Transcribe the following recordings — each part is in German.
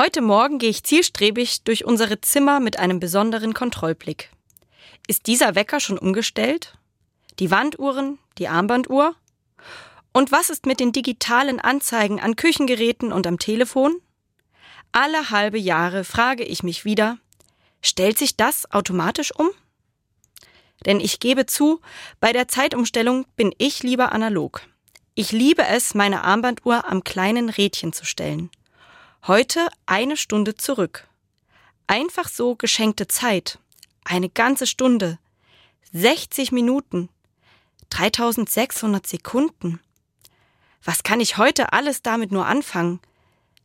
Heute Morgen gehe ich zielstrebig durch unsere Zimmer mit einem besonderen Kontrollblick. Ist dieser Wecker schon umgestellt? Die Wanduhren, die Armbanduhr? Und was ist mit den digitalen Anzeigen an Küchengeräten und am Telefon? Alle halbe Jahre frage ich mich wieder, stellt sich das automatisch um? Denn ich gebe zu, bei der Zeitumstellung bin ich lieber analog. Ich liebe es, meine Armbanduhr am kleinen Rädchen zu stellen. Heute eine Stunde zurück. Einfach so geschenkte Zeit. Eine ganze Stunde. 60 Minuten. 3600 Sekunden. Was kann ich heute alles damit nur anfangen?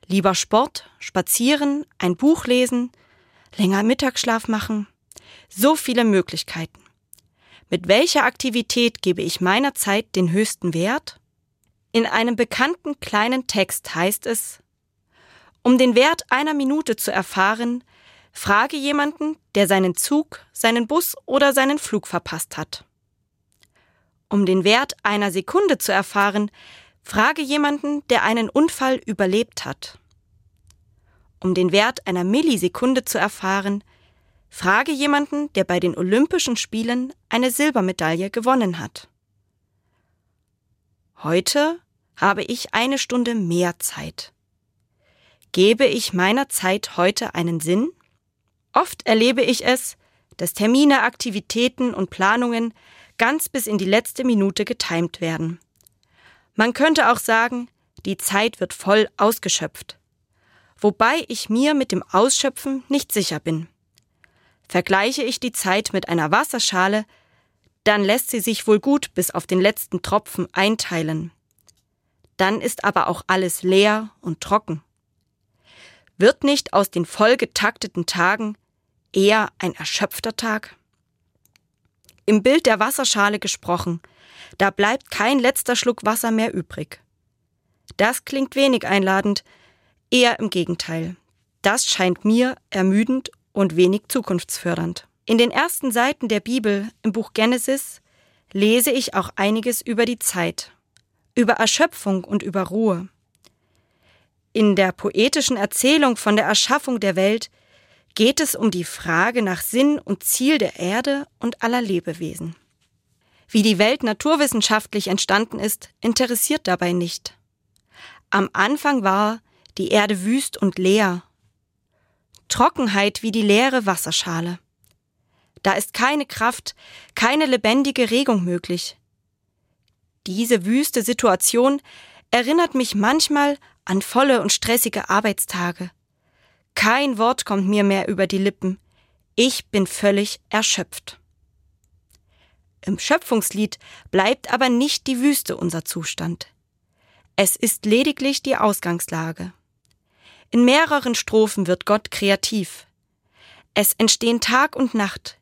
Lieber Sport, spazieren, ein Buch lesen, länger Mittagsschlaf machen. So viele Möglichkeiten. Mit welcher Aktivität gebe ich meiner Zeit den höchsten Wert? In einem bekannten kleinen Text heißt es, um den Wert einer Minute zu erfahren, frage jemanden, der seinen Zug, seinen Bus oder seinen Flug verpasst hat. Um den Wert einer Sekunde zu erfahren, frage jemanden, der einen Unfall überlebt hat. Um den Wert einer Millisekunde zu erfahren, frage jemanden, der bei den Olympischen Spielen eine Silbermedaille gewonnen hat. Heute habe ich eine Stunde mehr Zeit. Gebe ich meiner Zeit heute einen Sinn? Oft erlebe ich es, dass Termine, Aktivitäten und Planungen ganz bis in die letzte Minute getimt werden. Man könnte auch sagen, die Zeit wird voll ausgeschöpft. Wobei ich mir mit dem Ausschöpfen nicht sicher bin. Vergleiche ich die Zeit mit einer Wasserschale, dann lässt sie sich wohl gut bis auf den letzten Tropfen einteilen. Dann ist aber auch alles leer und trocken. Wird nicht aus den vollgetakteten Tagen eher ein erschöpfter Tag? Im Bild der Wasserschale gesprochen, da bleibt kein letzter Schluck Wasser mehr übrig. Das klingt wenig einladend, eher im Gegenteil. Das scheint mir ermüdend und wenig zukunftsfördernd. In den ersten Seiten der Bibel im Buch Genesis lese ich auch einiges über die Zeit, über Erschöpfung und über Ruhe. In der poetischen Erzählung von der Erschaffung der Welt geht es um die Frage nach Sinn und Ziel der Erde und aller Lebewesen. Wie die Welt naturwissenschaftlich entstanden ist, interessiert dabei nicht. Am Anfang war die Erde wüst und leer. Trockenheit wie die leere Wasserschale. Da ist keine Kraft, keine lebendige Regung möglich. Diese wüste Situation erinnert mich manchmal an volle und stressige Arbeitstage. Kein Wort kommt mir mehr über die Lippen. Ich bin völlig erschöpft. Im Schöpfungslied bleibt aber nicht die Wüste unser Zustand. Es ist lediglich die Ausgangslage. In mehreren Strophen wird Gott kreativ. Es entstehen Tag und Nacht,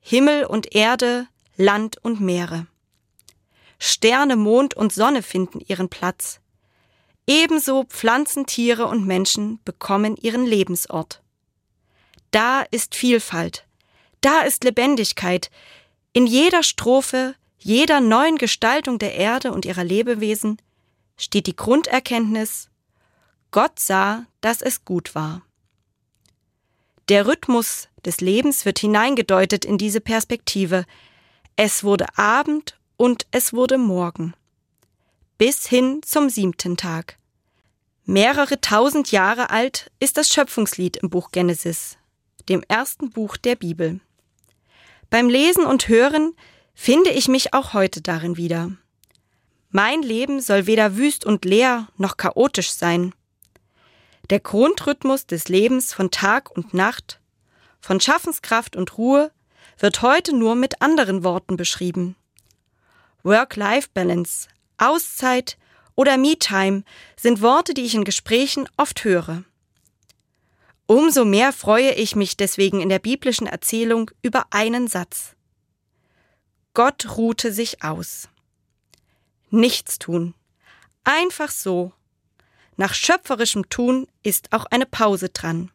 Himmel und Erde, Land und Meere. Sterne, Mond und Sonne finden ihren Platz. Ebenso Pflanzen, Tiere und Menschen bekommen ihren Lebensort. Da ist Vielfalt, da ist Lebendigkeit, in jeder Strophe, jeder neuen Gestaltung der Erde und ihrer Lebewesen steht die Grunderkenntnis, Gott sah, dass es gut war. Der Rhythmus des Lebens wird hineingedeutet in diese Perspektive. Es wurde Abend und es wurde Morgen bis hin zum siebten Tag. Mehrere tausend Jahre alt ist das Schöpfungslied im Buch Genesis, dem ersten Buch der Bibel. Beim Lesen und Hören finde ich mich auch heute darin wieder. Mein Leben soll weder wüst und leer noch chaotisch sein. Der Grundrhythmus des Lebens von Tag und Nacht, von Schaffenskraft und Ruhe wird heute nur mit anderen Worten beschrieben. Work-Life-Balance Auszeit oder Me-Time sind Worte, die ich in Gesprächen oft höre. Umso mehr freue ich mich deswegen in der biblischen Erzählung über einen Satz. Gott ruhte sich aus. Nichts tun. Einfach so. Nach schöpferischem Tun ist auch eine Pause dran.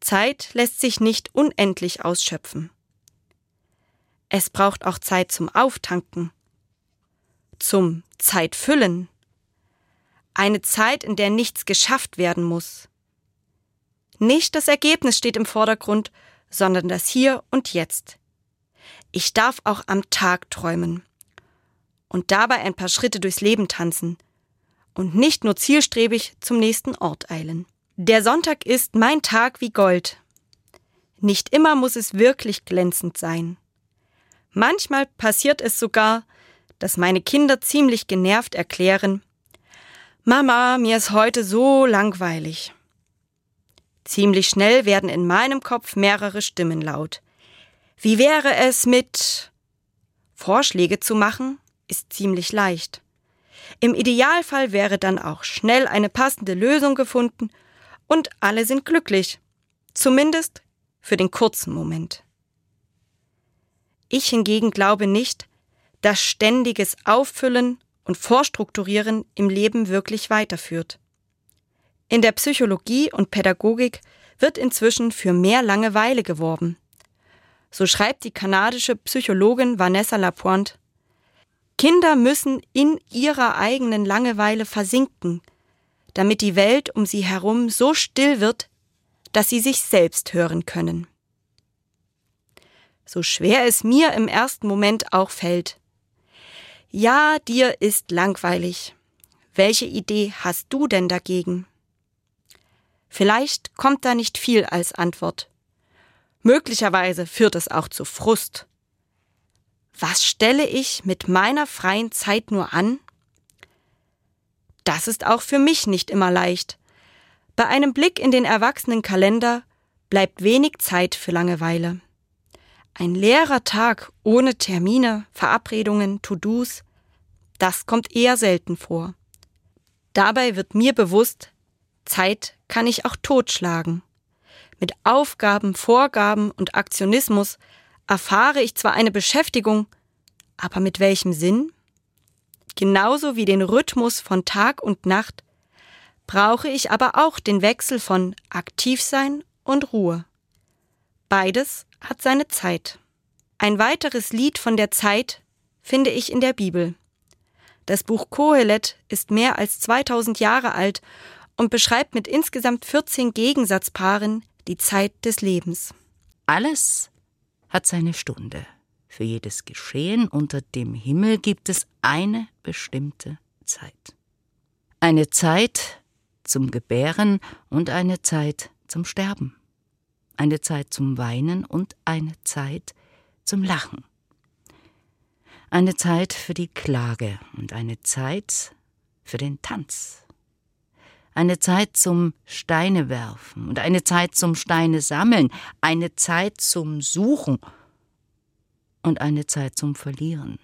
Zeit lässt sich nicht unendlich ausschöpfen. Es braucht auch Zeit zum Auftanken, zum Zeitfüllen. Eine Zeit, in der nichts geschafft werden muss, Nicht das Ergebnis steht im Vordergrund, sondern das Hier und Jetzt. Ich darf auch am Tag träumen und dabei ein paar Schritte durchs Leben tanzen und nicht nur zielstrebig zum nächsten Ort eilen. Der Sonntag ist mein Tag wie Gold. Nicht immer muss es wirklich glänzend sein. Manchmal passiert es sogar, dass meine Kinder ziemlich genervt erklären, Mama, mir ist heute so langweilig. Ziemlich schnell werden in meinem Kopf mehrere Stimmen laut. Wie wäre es mit Vorschläge zu machen, ist ziemlich leicht. Im Idealfall wäre dann auch schnell eine passende Lösung gefunden und alle sind glücklich. Zumindest für den kurzen Moment. Ich hingegen glaube nicht, dass ständiges Auffüllen und Vorstrukturieren im Leben wirklich weiterführt. In der Psychologie und Pädagogik wird inzwischen für mehr Langeweile geworben. So schreibt die kanadische Psychologin Vanessa Lapointe Kinder müssen in ihrer eigenen Langeweile versinken, damit die Welt um sie herum so still wird, dass sie sich selbst hören können. So schwer es mir im ersten Moment auch fällt. Ja, dir ist langweilig. Welche Idee hast du denn dagegen? Vielleicht kommt da nicht viel als Antwort. Möglicherweise führt es auch zu Frust. Was stelle ich mit meiner freien Zeit nur an? Das ist auch für mich nicht immer leicht. Bei einem Blick in den Erwachsenenkalender bleibt wenig Zeit für Langeweile. Ein leerer Tag ohne Termine, Verabredungen, To-Dos, das kommt eher selten vor. Dabei wird mir bewusst, Zeit kann ich auch totschlagen. Mit Aufgaben, Vorgaben und Aktionismus erfahre ich zwar eine Beschäftigung, aber mit welchem Sinn? Genauso wie den Rhythmus von Tag und Nacht brauche ich aber auch den Wechsel von Aktivsein und Ruhe. Beides hat seine Zeit. Ein weiteres Lied von der Zeit finde ich in der Bibel. Das Buch Kohelet ist mehr als 2000 Jahre alt und beschreibt mit insgesamt 14 Gegensatzpaaren die Zeit des Lebens. Alles hat seine Stunde. Für jedes Geschehen unter dem Himmel gibt es eine bestimmte Zeit. Eine Zeit zum Gebären und eine Zeit zum Sterben. Eine Zeit zum Weinen und eine Zeit zum Lachen. Eine Zeit für die Klage und eine Zeit für den Tanz. Eine Zeit zum Steine werfen und eine Zeit zum Steine sammeln, eine Zeit zum Suchen und eine Zeit zum Verlieren,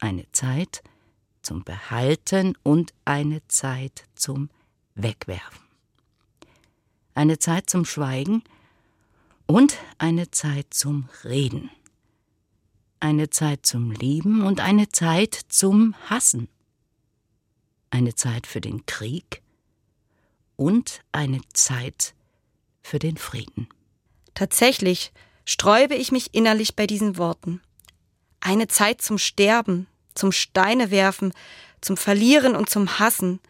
eine Zeit zum Behalten und eine Zeit zum Wegwerfen, eine Zeit zum Schweigen und eine Zeit zum Reden, eine Zeit zum Lieben und eine Zeit zum Hassen, eine Zeit für den Krieg und eine Zeit für den Frieden. Tatsächlich sträube ich mich innerlich bei diesen Worten. Eine Zeit zum Sterben, zum Steine werfen, zum Verlieren und zum Hassen,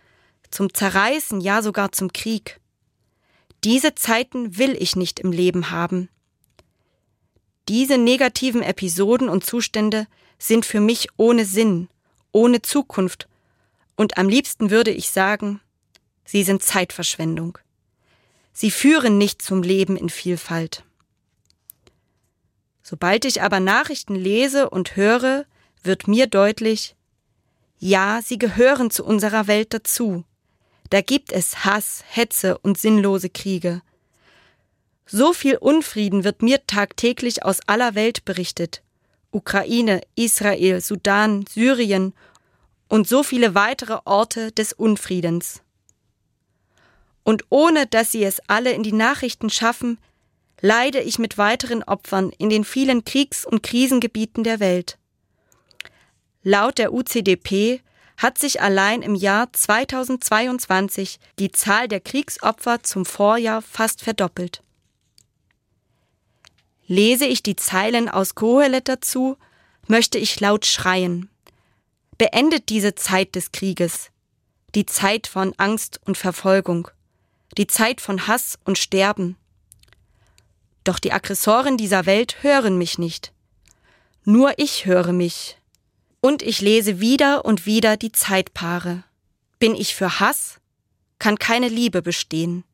zum Zerreißen, ja sogar zum Krieg. Diese Zeiten will ich nicht im Leben haben. Diese negativen Episoden und Zustände sind für mich ohne Sinn, ohne Zukunft, und am liebsten würde ich sagen, Sie sind Zeitverschwendung. Sie führen nicht zum Leben in Vielfalt. Sobald ich aber Nachrichten lese und höre, wird mir deutlich, ja, sie gehören zu unserer Welt dazu. Da gibt es Hass, Hetze und sinnlose Kriege. So viel Unfrieden wird mir tagtäglich aus aller Welt berichtet. Ukraine, Israel, Sudan, Syrien und so viele weitere Orte des Unfriedens. Und ohne dass sie es alle in die Nachrichten schaffen, leide ich mit weiteren Opfern in den vielen Kriegs- und Krisengebieten der Welt. Laut der UCDP hat sich allein im Jahr 2022 die Zahl der Kriegsopfer zum Vorjahr fast verdoppelt. Lese ich die Zeilen aus Kohelet dazu, möchte ich laut schreien. Beendet diese Zeit des Krieges, die Zeit von Angst und Verfolgung die Zeit von Hass und Sterben. Doch die Aggressoren dieser Welt hören mich nicht. Nur ich höre mich. Und ich lese wieder und wieder die Zeitpaare. Bin ich für Hass, kann keine Liebe bestehen.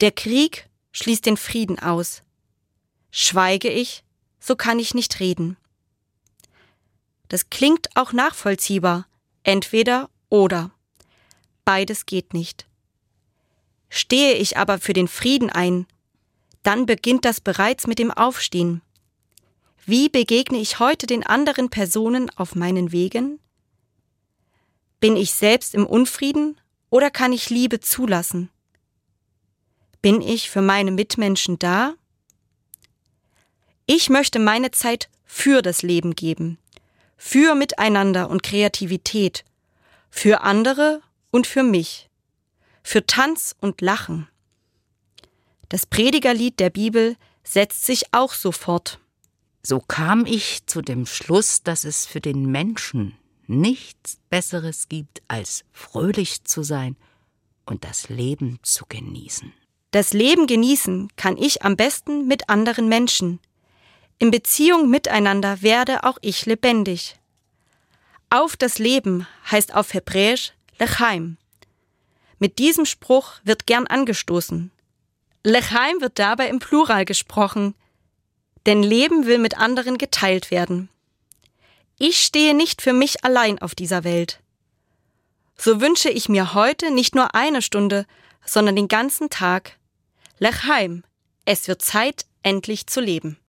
Der Krieg schließt den Frieden aus. Schweige ich, so kann ich nicht reden. Das klingt auch nachvollziehbar, entweder oder. Beides geht nicht. Stehe ich aber für den Frieden ein, dann beginnt das bereits mit dem Aufstehen. Wie begegne ich heute den anderen Personen auf meinen Wegen? Bin ich selbst im Unfrieden oder kann ich Liebe zulassen? Bin ich für meine Mitmenschen da? Ich möchte meine Zeit für das Leben geben, für Miteinander und Kreativität, für andere und für mich, für Tanz und Lachen. Das Predigerlied der Bibel setzt sich auch so fort. So kam ich zu dem Schluss, dass es für den Menschen nichts Besseres gibt, als fröhlich zu sein und das Leben zu genießen. Das Leben genießen kann ich am besten mit anderen Menschen. In Beziehung miteinander werde auch ich lebendig. Auf das Leben heißt auf Hebräisch Lechaim. Mit diesem Spruch wird gern angestoßen. Lechaim wird dabei im Plural gesprochen, denn Leben will mit anderen geteilt werden. Ich stehe nicht für mich allein auf dieser Welt. So wünsche ich mir heute nicht nur eine Stunde, sondern den ganzen Tag. Lechheim, es wird Zeit, endlich zu leben.